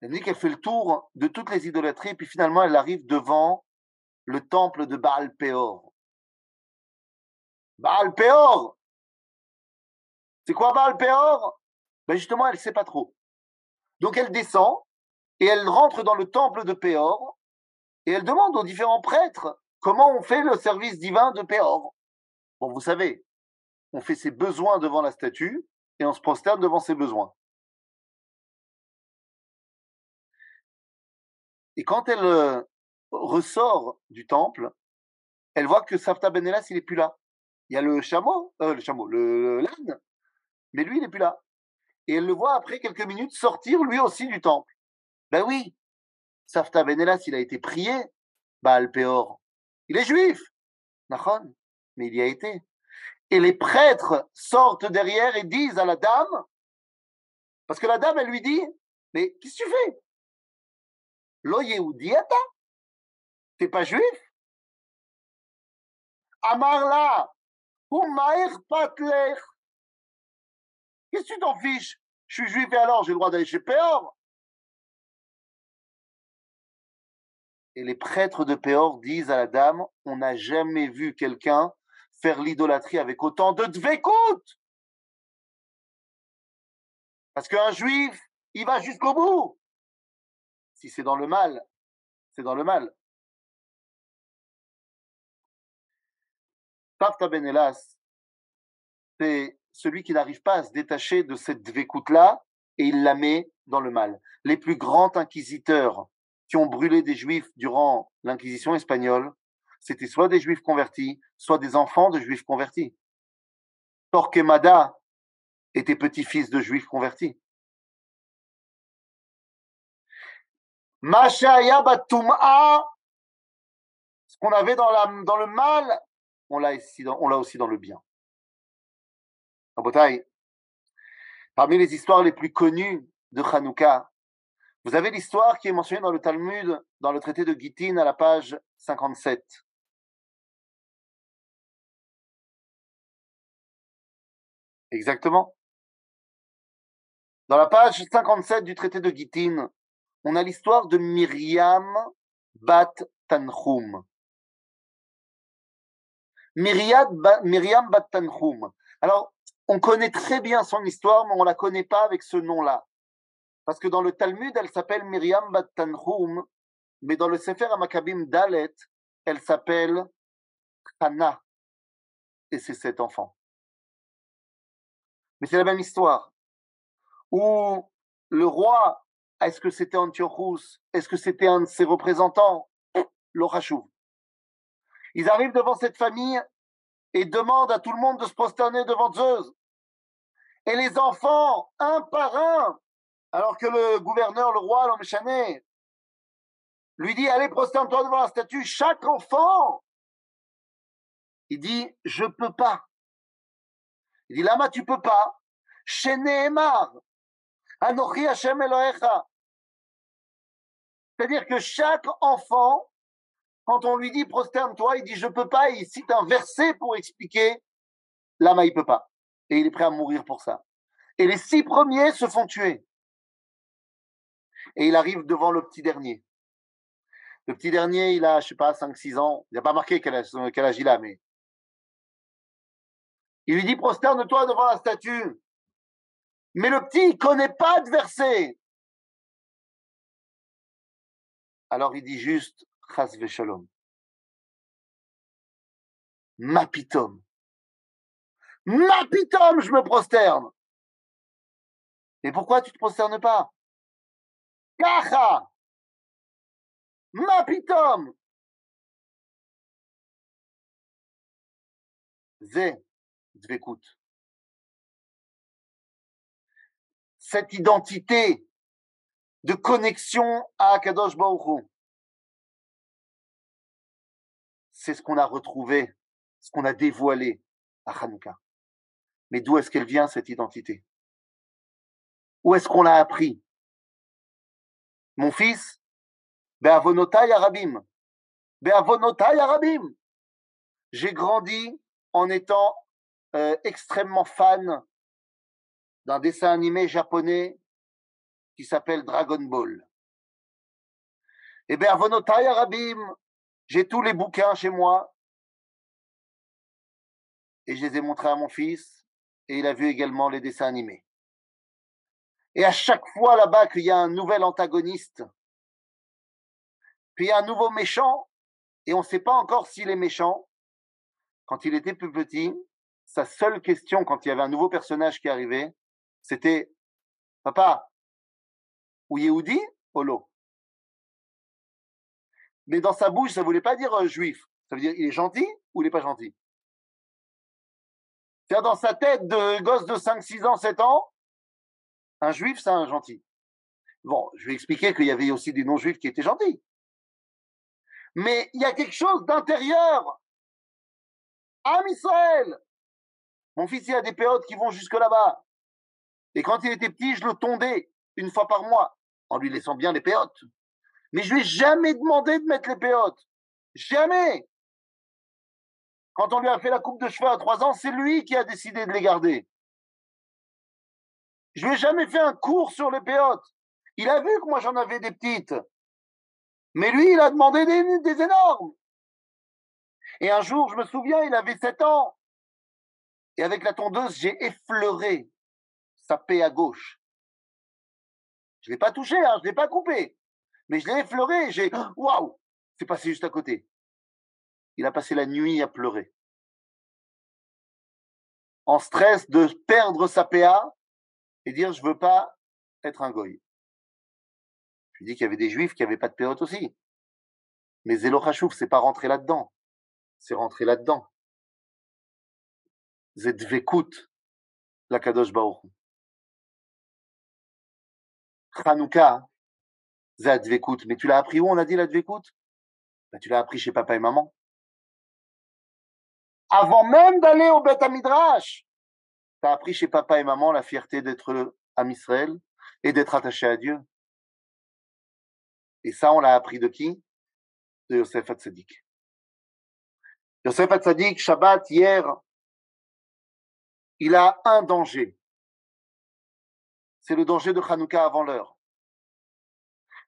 Elle dit qu'elle fait le tour de toutes les idolâtries, et puis finalement, elle arrive devant le temple de Baal Peor. Baal Peor C'est quoi Baal Peor? Ben Justement, elle ne sait pas trop. Donc elle descend et elle rentre dans le temple de Péor et elle demande aux différents prêtres comment on fait le service divin de Péor. Bon, vous savez, on fait ses besoins devant la statue et on se prosterne devant ses besoins. Et quand elle euh, ressort du temple, elle voit que Safta Benelas, il est plus là. Il y a le chameau, euh, le chameau, le l'âne, mais lui, il n'est plus là. Et elle le voit après quelques minutes sortir lui aussi du temple. Ben oui, Safta Benelas, il a été prié, Baal Peor. Il est juif, Nachon, mais il y a été. Et les prêtres sortent derrière et disent à la dame, parce que la dame, elle lui dit, mais qu'est-ce que tu fais? Lo Yehudiata T'es pas juif? Amarla. Qu'est-ce que tu t'en fiches? Je suis juif et alors j'ai le droit d'aller chez Péor Et les prêtres de Péor disent à la dame On n'a jamais vu quelqu'un faire l'idolâtrie avec autant de dvekout Parce qu'un juif, il va jusqu'au bout. Si c'est dans le mal, c'est dans le mal. Benelas, c'est celui qui n'arrive pas à se détacher de cette dvécoute-là et il la met dans le mal. Les plus grands inquisiteurs qui ont brûlé des juifs durant l'inquisition espagnole, c'était soit des juifs convertis, soit des enfants de juifs convertis. Torquemada, étaient petits-fils de juifs convertis. Ce qu'on avait dans, le mal, on l'a aussi dans le bien. Parmi les histoires les plus connues de Hanouka, vous avez l'histoire qui est mentionnée dans le Talmud, dans le traité de Gittin à la page 57. Exactement. Dans la page 57 du traité de Gittin, on a l'histoire de Myriam Bat Tanhum. Myriam Bat Tanhum. Alors, on connaît très bien son histoire, mais on la connaît pas avec ce nom-là. Parce que dans le Talmud, elle s'appelle Myriam Bat Tanhum, mais dans le Sefer Amakabim Dalet, elle s'appelle Hana. Et c'est cet enfant. Mais c'est la même histoire. Où le roi, est-ce que c'était Antiochus? Est-ce que c'était un de ses représentants? L'Orachou. Ils arrivent devant cette famille et demandent à tout le monde de se prosterner devant Zeus. Et les enfants, un par un, alors que le gouverneur, le roi, l'homme lui dit, allez, prosterne-toi devant la statue, chaque enfant, il dit, je peux pas. Il dit, Lama, tu peux pas. C'est-à-dire que chaque enfant, quand on lui dit prosterne-toi, il dit je peux pas, il cite un verset pour expliquer Lama, il peut pas. Et il est prêt à mourir pour ça. Et les six premiers se font tuer. Et il arrive devant le petit dernier. Le petit dernier, il a, je sais pas, 5-6 ans. Il n'a pas marqué quel âge, il a, mais il lui dit prosterne-toi devant la statue. Mais le petit, il connaît pas de verset. Alors il dit juste Chas shalom. Mapitom. Mapitom, je me prosterne. Et pourquoi tu te prosternes pas? Kacha. Mapitom. Zé cette identité de connexion à Kadosh Baruch c'est ce qu'on a retrouvé, ce qu'on a dévoilé à Hanouka. Mais d'où est-ce qu'elle vient, cette identité? Où est-ce qu'on l'a appris? Mon fils, Be'avonotai Arabim. Be'avonotai Arabim. J'ai grandi en étant euh, extrêmement fan d'un dessin animé japonais qui s'appelle Dragon Ball. Et bien, Arabim, j'ai tous les bouquins chez moi et je les ai montrés à mon fils et il a vu également les dessins animés. Et à chaque fois là-bas qu'il y a un nouvel antagoniste, puis un nouveau méchant, et on ne sait pas encore s'il est méchant, quand il était plus petit, sa seule question quand il y avait un nouveau personnage qui arrivait, c'était Papa, ou Yehudi Olo. Mais dans sa bouche, ça ne voulait pas dire euh, juif. Ça veut dire il est gentil ou il n'est pas gentil? cest dans sa tête de gosse de 5, 6 ans, 7 ans, un juif, c'est un gentil. Bon, je vais expliquer qu'il y avait aussi des non-juifs qui étaient gentils. Mais il y a quelque chose d'intérieur. Am Israël, mon fils, il a des périodes qui vont jusque là-bas. Et quand il était petit, je le tondais une fois par mois, en lui laissant bien les péotes. Mais je lui ai jamais demandé de mettre les péotes. Jamais. Quand on lui a fait la coupe de cheveux à trois ans, c'est lui qui a décidé de les garder. Je lui ai jamais fait un cours sur les péotes. Il a vu que moi j'en avais des petites. Mais lui, il a demandé des, énormes. Et un jour, je me souviens, il avait sept ans. Et avec la tondeuse, j'ai effleuré sa paix à gauche. Je ne l'ai pas touché, hein, je ne l'ai pas coupé. Mais je l'ai effleuré, j'ai waouh, c'est passé juste à côté. Il a passé la nuit à pleurer. En stress de perdre sa PA et dire je veux pas être un goy. Je lui dis qu'il y avait des juifs qui n'avaient pas de PA aussi. Mais Zélo c'est pas rentré là-dedans. C'est rentré là-dedans. Zedvekut, la Kadosh Baruch. Hanouka, Zadvekut. Mais tu l'as appris où on a dit la Dvekut ben, Tu l'as appris chez papa et maman. Avant même d'aller au Beth Midrash, tu as appris chez papa et maman la fierté d'être à Israël et d'être attaché à Dieu. Et ça, on l'a appris de qui? De Yosef Hatzadik. Yosef Hatzadik, Shabbat, hier, il a un danger. C'est le danger de Hanouka avant l'heure.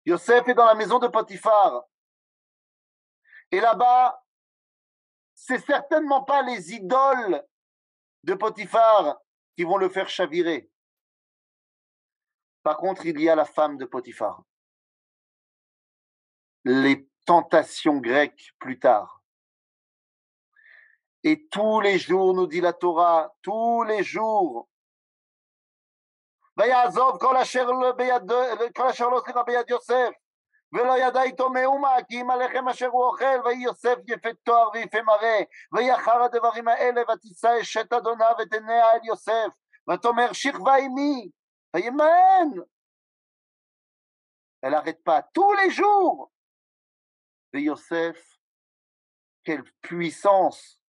Yosef est dans la maison de Potiphar. Et là-bas, c'est certainement pas les idoles de Potiphar qui vont le faire chavirer. Par contre, il y a la femme de Potiphar. Les tentations grecques plus tard. Et tous les jours, nous dit la Torah, tous les jours, ויעזוב כל אשר לא סליחה ביד יוסף ולא ידע איתו מאומה כי אם הלחם אשר הוא אוכל ויהי יוסף יפה תואר ויפה מראה ויהי אחר הדברים האלה ותישא אשת אדונה ותניה אל יוסף ותאמר שכבה עמי וימאן Elle n'arrête pas tous les jours. Et Yosef, quelle puissance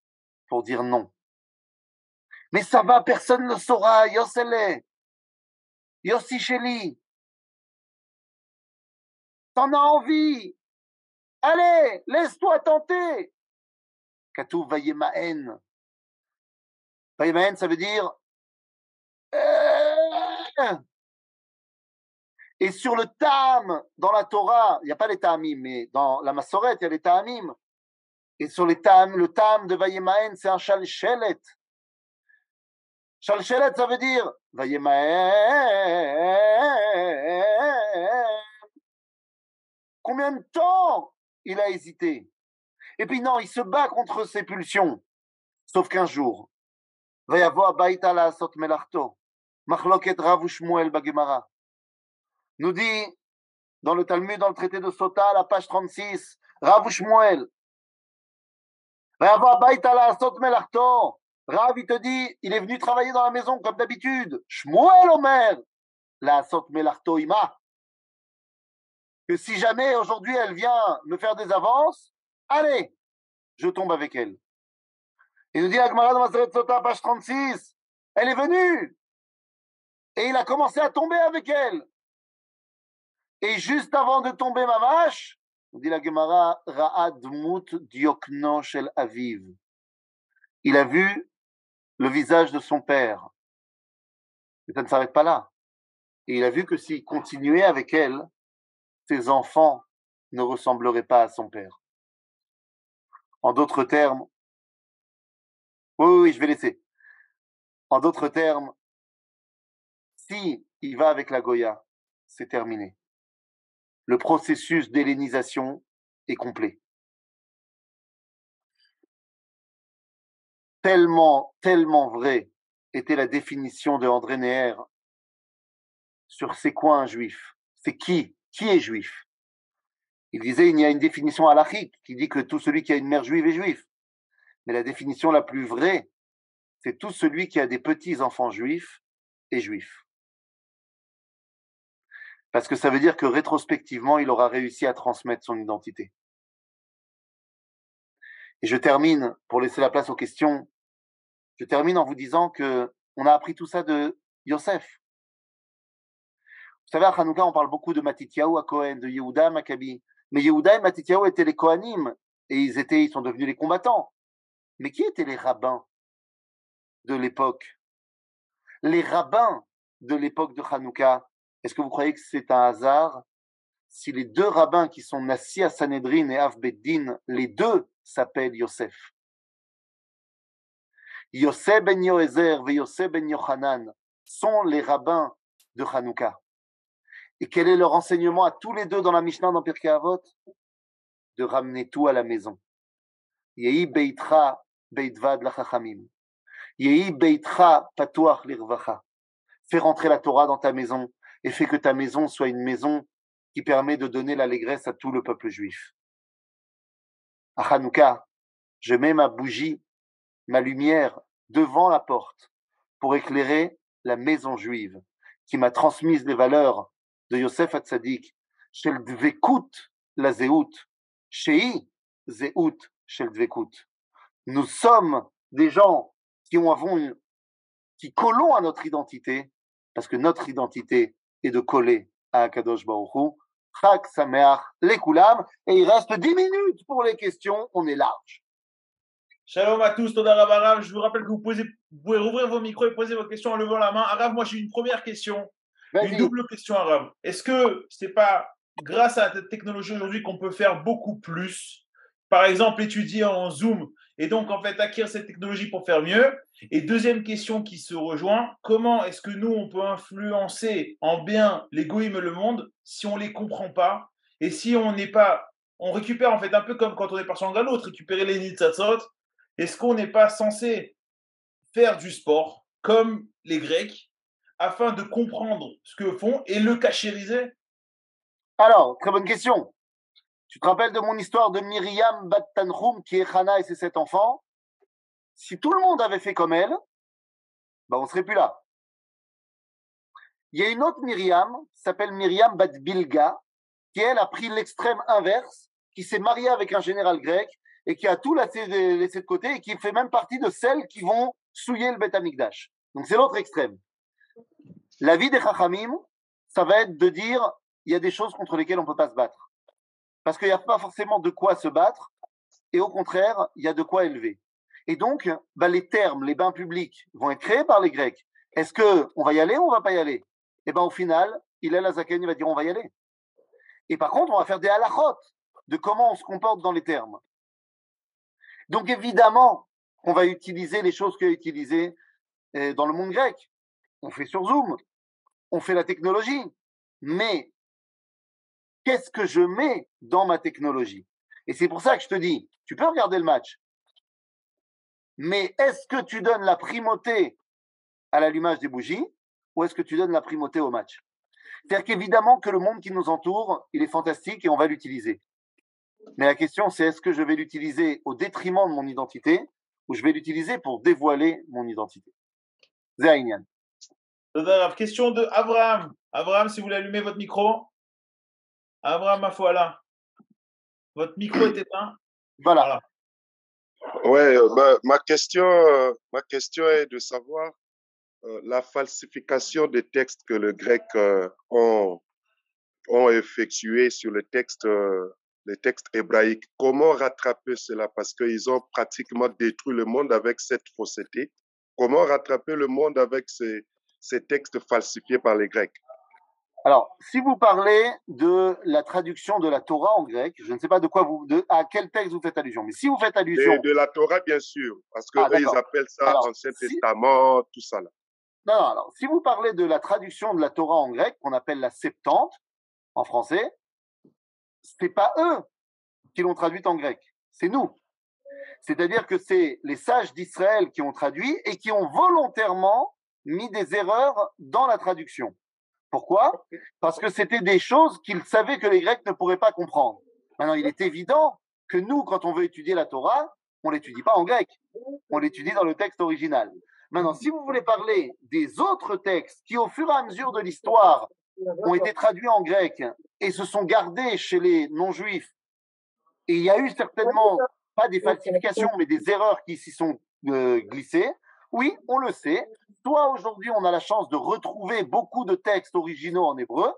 pour dire non. Mais ça va, personne ne le saura, Yosele. Yossi Sheli, t'en as envie. Allez, laisse-toi tenter. Katou Vayemaen. Vayemaen, ça veut dire. Euh, et sur le tam, dans la Torah, il n'y a pas les tamim, mais dans la Massorette, il y a les tamim. Et sur les tam, le tam de Vayemaen, c'est un shalchelet. Shalchelet, ça veut dire Combien de temps il a hésité? Et puis non, il se bat contre ses pulsions. Sauf qu'un jour, va y avoir Baïta la Sot Melarto, Machloket Rav Bagemara. Nous dit dans le Talmud, dans le traité de Sota, la page 36, Rav Shmuel. Va y avoir Baïta la Sot Melarto, Rav, il te dit, il est venu travailler dans la maison comme d'habitude. Shmuel Omer, la sot melarto ima. Que si jamais aujourd'hui elle vient me faire des avances, allez, je tombe avec elle. Il nous dit Agmara dans Maseret Sota, page 36, elle est venue. Et il a commencé à tomber avec elle. Et juste avant de tomber ma vache, dit la Gemara, Diokno Shel Aviv. Il a vu le visage de son père. Ça ne s'arrête pas là. Et il a vu que s'il continuait avec elle, ses enfants ne ressembleraient pas à son père. En d'autres termes, oui, oui, je vais laisser. En d'autres termes, si il va avec la Goya, c'est terminé. Le processus d'hellénisation est complet. Tellement, tellement vrai était la définition de André Neher sur c'est quoi un juif C'est qui Qui est juif Il disait il y a une définition halachique qui dit que tout celui qui a une mère juive est juif. Mais la définition la plus vraie, c'est tout celui qui a des petits-enfants juifs est juif. Parce que ça veut dire que rétrospectivement, il aura réussi à transmettre son identité. Et je termine, pour laisser la place aux questions, je termine en vous disant que on a appris tout ça de Yosef. Vous savez, à Hanouka, on parle beaucoup de Matityahu à Cohen, de Yehuda Maccabi. Mais Yehuda et Matityahu étaient les Kohanim et ils étaient, ils sont devenus les combattants. Mais qui étaient les rabbins de l'époque? Les rabbins de l'époque de Hanouka, est-ce que vous croyez que c'est un hasard si les deux rabbins qui sont Nassi à Sanhedrin et Avbeddin, les deux s'appellent Yosef? Yosef ben Yoézer et Yosef ben Yochanan sont les rabbins de Hanouka. Et quel est leur enseignement à tous les deux dans la Mishnah dans Pirkei Avot? De ramener tout à la maison. Yehi beitra beitvad lachachamim. Yehi beitra patuach lirvacha. Fais rentrer la Torah dans ta maison et fais que ta maison soit une maison qui permet de donner l'allégresse à tout le peuple juif. À Hanouka, je mets ma bougie ma lumière devant la porte pour éclairer la maison juive qui m'a transmis les valeurs de Yosef Hatzadik, Shel Dvekut la Zeut, Shei Zeut Shel Dvekut. Nous sommes des gens qui collons à notre identité, parce que notre identité est de coller à Akadosh Baruch. Chak Sameach Lekulam. Et il reste 10 minutes pour les questions. On est large. Shalom à tous, Toda Arav. Je vous rappelle que vous, posez, vous pouvez rouvrir vos micros et poser vos questions en levant la main. Arav, moi j'ai une première question, une double question, Arav. Est-ce que ce n'est pas grâce à la technologie aujourd'hui qu'on peut faire beaucoup plus? Par exemple, étudier en Zoom et donc en fait acquérir cette technologie pour faire mieux. Et deuxième question qui se rejoint, comment est-ce que nous on peut influencer en bien l'égoïme et le monde si on ne les comprend pas? Et si on n'est pas, on récupère en fait un peu comme quand on est par son l'autre, récupérer les nitzatzot est-ce qu'on n'est pas censé faire du sport comme les Grecs afin de comprendre ce que font et le cachériser? Alors, très bonne question. Tu te rappelles de mon histoire de Myriam Bat qui est Hana et ses sept enfants? Si tout le monde avait fait comme elle, ben on ne serait plus là. Il y a une autre Myriam, qui s'appelle Myriam Bat Bilga, qui elle a pris l'extrême inverse, qui s'est mariée avec un général grec et qui a tout laissé, de côté et qui fait même partie de celles qui vont souiller le Beth Amikdash. Donc c'est l'autre extrême. La vie des Chachamim, ça va être de dire il y a des choses contre lesquelles on ne peut pas se battre. Parce qu'il n'y a pas forcément de quoi se battre, et au contraire, il y a de quoi élever. Et donc, bah, les termes, les bains publics vont être créés par les Grecs. Est-ce qu'on va y aller ou on va pas y aller? Et ben au final, il est la Zaken, il va dire on va y aller. Et par contre, on va faire des halachot de comment on se comporte dans les termes. Donc évidemment, on va utiliser les choses qu'il a utilisées euh, dans le monde grec. On fait sur Zoom, on fait la technologie, mais qu'est-ce que je mets dans ma technologie? Et c'est pour ça que je te dis, tu peux regarder le match, mais est-ce que tu donnes la primauté à l'allumage des bougies ou est-ce que tu donnes la primauté au match? C'est-à-dire qu'évidemment que le monde qui nous entoure, il est fantastique et on va l'utiliser. Mais la question, c'est est-ce que je vais l'utiliser au détriment de mon identité ou je vais l'utiliser pour dévoiler mon identité? Zainian. Question de Abraham. Abraham, si vous voulez allumer votre micro. Abraham Afouala. Votre micro est éteint. Voilà. Ouais, euh, bah, ma, question, euh, ma question est de savoir euh, la falsification des textes que les Grecs ont, ont effectué sur le texte les textes hébraïques. Comment rattraper cela? Parce qu'ils ont pratiquement détruit le monde avec cette fausseté. Comment rattraper le monde avec ces, ces textes falsifiés par les Grecs? Alors, si vous parlez de la traduction de la Torah en grec, je ne sais pas de quoi vous, de, à quel texte vous faites allusion, mais si vous faites allusion. De, de la Torah, bien sûr, parce que ah, ils appellent ça Ancien Testament, tout ça là. Non, non, alors, si vous parlez de la traduction de la Torah en grec, qu'on appelle la Septante, en français, c'est pas eux qui l'ont traduite en grec, c'est nous. C'est-à-dire que c'est les sages d'Israël qui ont traduit et qui ont volontairement mis des erreurs dans la traduction. Pourquoi? Parce que c'était des choses qu'ils savaient que les Grecs ne pourraient pas comprendre. Maintenant, il est évident que nous, quand on veut étudier la Torah, on l'étudie pas en grec, on l'étudie dans le texte original. Maintenant, si vous voulez parler des autres textes qui, au fur et à mesure de l'histoire, ont été traduits en grec et se sont gardés chez les non-juifs. Et il y a eu certainement, pas des falsifications, mais des erreurs qui s'y sont euh, glissées. Oui, on le sait. Soit aujourd'hui, on a la chance de retrouver beaucoup de textes originaux en hébreu,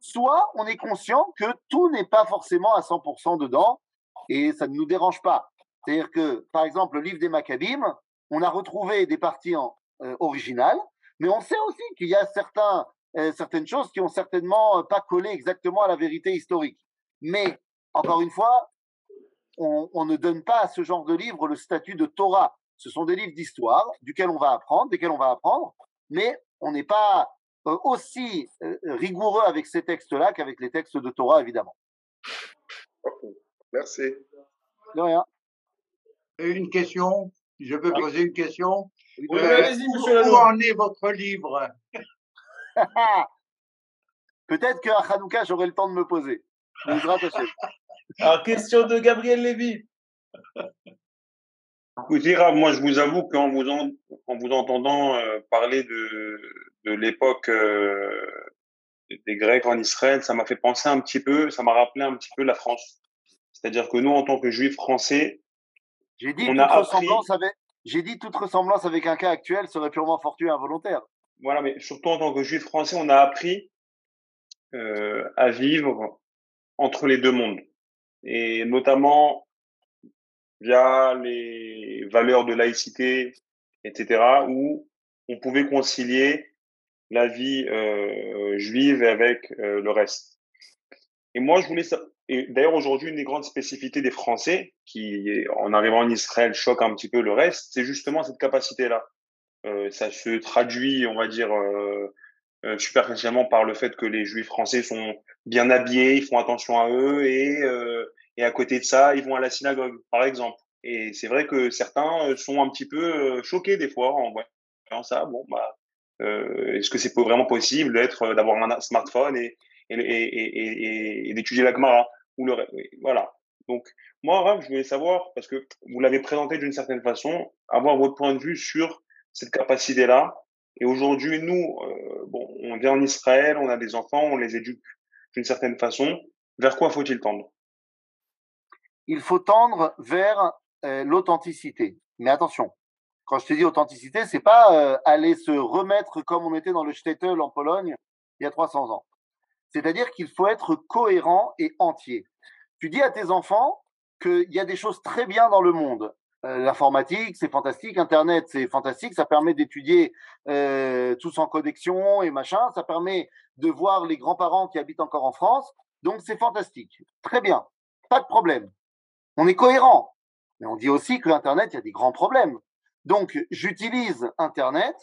soit on est conscient que tout n'est pas forcément à 100% dedans et ça ne nous dérange pas. C'est-à-dire que, par exemple, le livre des Maccabim, on a retrouvé des parties en, euh, originales, mais on sait aussi qu'il y a certains certaines choses qui ont certainement euh, pas collé exactement à la vérité historique. Mais, encore une fois, on, ne donne pas à ce genre de livre le statut de Torah. Ce sont des livres d'histoire duquel on va apprendre, desquels on va apprendre, mais on n'est pas euh, aussi rigoureux avec ces textes-là qu'avec les textes de Torah, évidemment. Merci. De rien. Une question Je peux poser une question? Oui, monsieur Où en est votre livre? Peut-être qu'à Hanouka, j'aurai le temps de me poser. Alors, question de Gabriel Lévy. Écoutez, moi, je vous avoue qu'en vous, en, en vous entendant euh, parler de, de l'époque euh, des Grecs en Israël, ça m'a fait penser un petit peu, ça m'a rappelé un petit peu la France. C'est-à-dire que nous, en tant que juifs français, j'ai dit, toute ressemblance avec, j'ai dit toute ressemblance avec un cas actuel serait purement fortuit et involontaire. Voilà, mais surtout en tant que juifs français, on a appris euh, à vivre entre les deux mondes. Et notamment via les valeurs de laïcité, etc., où on pouvait concilier la vie euh, juive avec euh, le reste. Et moi, je voulais ça. Et d'ailleurs, aujourd'hui, une des grandes spécificités des Français, qui, en arrivant en Israël, choque un petit peu le reste, c'est justement cette capacité-là. Euh, ça se traduit, on va dire, euh, euh, superficiellement par le fait que les Juifs français sont bien habillés, ils font attention à eux, et, euh, et à côté de ça, ils vont à la synagogue, par exemple. Et c'est vrai que certains sont un petit peu choqués des fois en voyant ça. Bon, bah, est-ce que c'est vraiment possible d'être, d'avoir un smartphone et, et, et, et, d'étudier la Gemara ou le, voilà. Donc, moi, je voulais savoir, parce que vous l'avez présenté d'une certaine façon, avoir votre point de vue sur cette capacité-là. Et aujourd'hui, nous, euh, bon, on vient en Israël, on a des enfants, on les éduque d'une certaine façon. Vers quoi faut-il tendre? Il faut tendre vers euh, l'authenticité. Mais attention, quand je te dis authenticité, c'est pas euh, aller se remettre comme on était dans le Shtetl en Pologne il y a 300 ans. C'est-à-dire qu'il faut être cohérent et entier. Tu dis à tes enfants qu'il y a des choses très bien dans le monde. Euh, l'informatique, c'est fantastique. Internet, c'est fantastique. Ça permet d'étudier euh, tous en connexion et machin. Ça permet de voir les grands-parents qui habitent encore en France. Donc, c'est fantastique. Très bien. Pas de problème. On est cohérent. Mais on dit aussi que l'Internet, il y a des grands problèmes. Donc, j'utilise Internet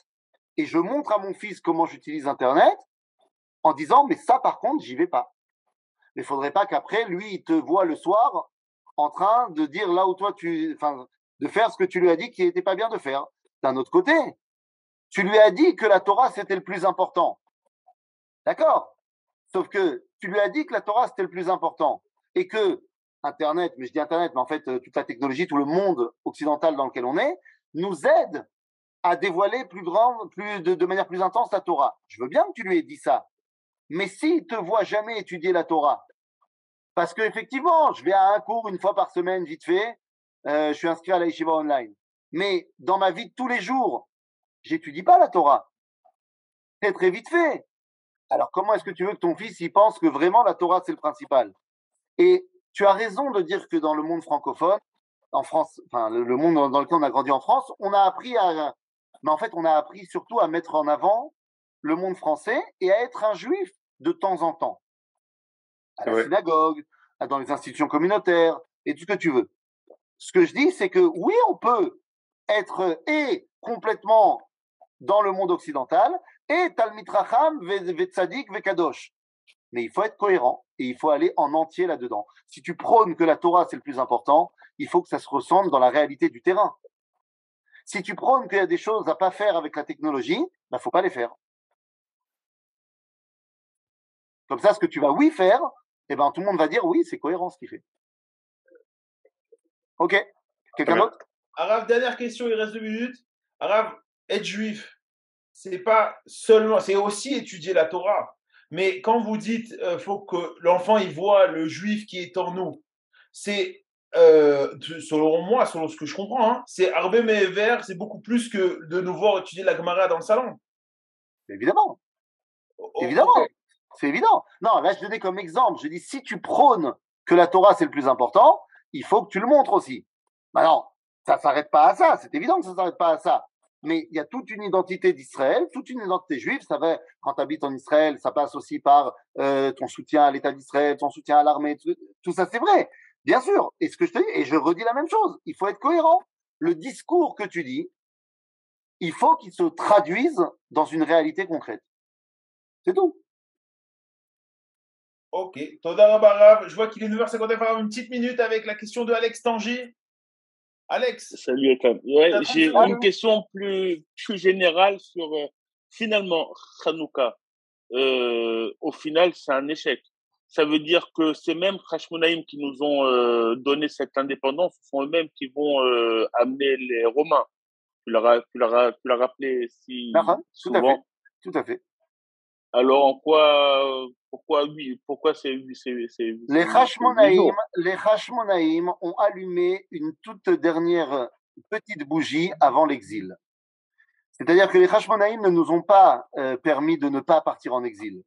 et je montre à mon fils comment j'utilise Internet en disant, mais ça, par contre, j'y vais pas. Mais il faudrait pas qu'après, lui, il te voit le soir en train de dire là où toi tu, enfin, de faire ce que tu lui as dit qui n'était pas bien de faire. D'un autre côté, tu lui as dit que la Torah c'était le plus important. D'accord? Sauf que tu lui as dit que la Torah c'était le plus important et que Internet, mais je dis Internet, mais en fait euh, toute la technologie, tout le monde occidental dans lequel on est, nous aide à dévoiler plus grand, plus de, manière plus intense la Torah. Je veux bien que tu lui aies dit ça, mais s'il te voit jamais étudier la Torah, parce que effectivement, je vais à un cours une fois par semaine, vite fait, euh, je suis inscrit à la Yeshiva online. Mais dans ma vie de tous les jours, j'étudie pas la Torah. C'est très vite fait. Alors comment est-ce que tu veux que ton fils y pense que vraiment la Torah c'est le principal? Et tu as raison de dire que dans le monde francophone, en France, enfin le, monde dans, lequel on a grandi en France, on a appris à, mais en fait on a appris surtout à mettre en avant le monde français et à être un juif de temps en temps, à la synagogue, dans les institutions communautaires et tout ce que tu veux. Ce que je dis, c'est que oui, on peut être et complètement dans le monde occidental et Talmid Racham, Vetzadik, Vekadosh. Mais il faut être cohérent et il faut aller en entier là-dedans. Si tu prônes que la Torah c'est le plus important, il faut que ça se ressemble dans la réalité du terrain. Si tu prônes qu'il y a des choses à pas faire avec la technologie, il bah, faut pas les faire. Comme ça, ce que tu vas oui faire, eh ben tout le monde va dire oui, c'est cohérent ce qu'il fait. Ok. Quelqu'un d'autre? Arabe, dernière question, il reste deux minutes. Arabe, être juif, c'est pas seulement, c'est aussi étudier la Torah. Mais quand vous dites, euh, faut que l'enfant il voit le juif qui est en nous, c'est euh, selon moi, selon ce que je comprends, hein, c'est Arbe Mever, c'est beaucoup plus que de nous voir étudier la Gemara dans le salon. Évidemment. Évidemment. C'est évident. Non, là je donnais comme exemple. Je dis si tu prônes que la Torah c'est le plus important, il faut que tu le montres aussi. Maintenant, ça s'arrête pas à ça, c'est évident que ça s'arrête pas à ça. Mais il y a toute une identité d'Israël, toute une identité juive. Ça va, quand tu habites en Israël, ça passe aussi par euh, ton soutien à l'État d'Israël, ton soutien à l'armée, tout, ça c'est vrai, bien sûr. Et ce que je te dis, et je redis la même chose, il faut être cohérent. Le discours que tu dis, il faut qu'il se traduise dans une réalité concrète. C'est tout. Ok. Toda Barav, je vois qu'il est 9h50, une petite minute avec la question de Alex Tangy. Alex. Salut Ethan. J'ai une question plus, plus générale sur euh, finalement Hanouka. Euh, au final, c'est un échec. ça veut dire que ces mêmes Hashmonaïm qui nous ont euh, donné cette indépendance sont eux-mêmes qui vont euh, amener les Romains. Tu l'as, tu l'as, tu l'as rappelé si souvent. Tout à fait. Tout à fait. Alors, en quoi, pourquoi oui, pourquoi c'est, c'est, c'est les Hashmonaïm, les Hashmonaïm ont allumé une toute dernière petite bougie avant l'exil. C'est-à-dire que les Hashmonaïm ne nous ont pas euh, permis de ne pas partir en exil.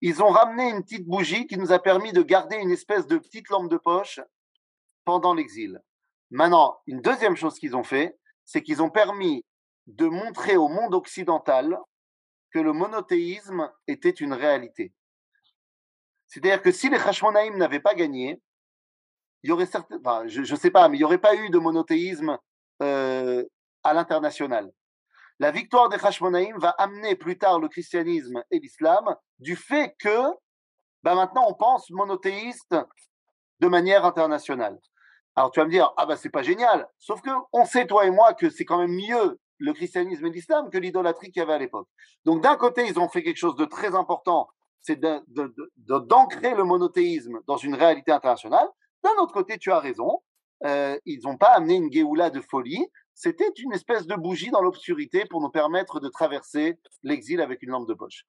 Ils ont ramené une petite bougie qui nous a permis de garder une espèce de petite lampe de poche pendant l'exil. Maintenant, une deuxième chose qu'ils ont fait, c'est qu'ils ont permis de montrer au monde occidental que le monothéisme était une réalité. C'est-à-dire que si les Hashmonaïm n'avaient pas gagné, il y aurait enfin, je ne sais pas, mais il n'y aurait pas eu de monothéisme euh, à l'international. La victoire des Hashmonaïm va amener plus tard le christianisme et l'islam du fait que bah maintenant on pense monothéiste de manière internationale. Alors tu vas me dire, ah bah c'est pas génial, sauf que on sait toi et moi que c'est quand même mieux le christianisme et l'islam que l'idolâtrie qu'il y avait à l'époque. Donc d'un côté, ils ont fait quelque chose de très important, c'est d'ancrer le monothéisme dans une réalité internationale. D'un autre côté, tu as raison, euh, ils n'ont pas amené une Géoula de folie, c'était une espèce de bougie dans l'obscurité pour nous permettre de traverser l'exil avec une lampe de poche.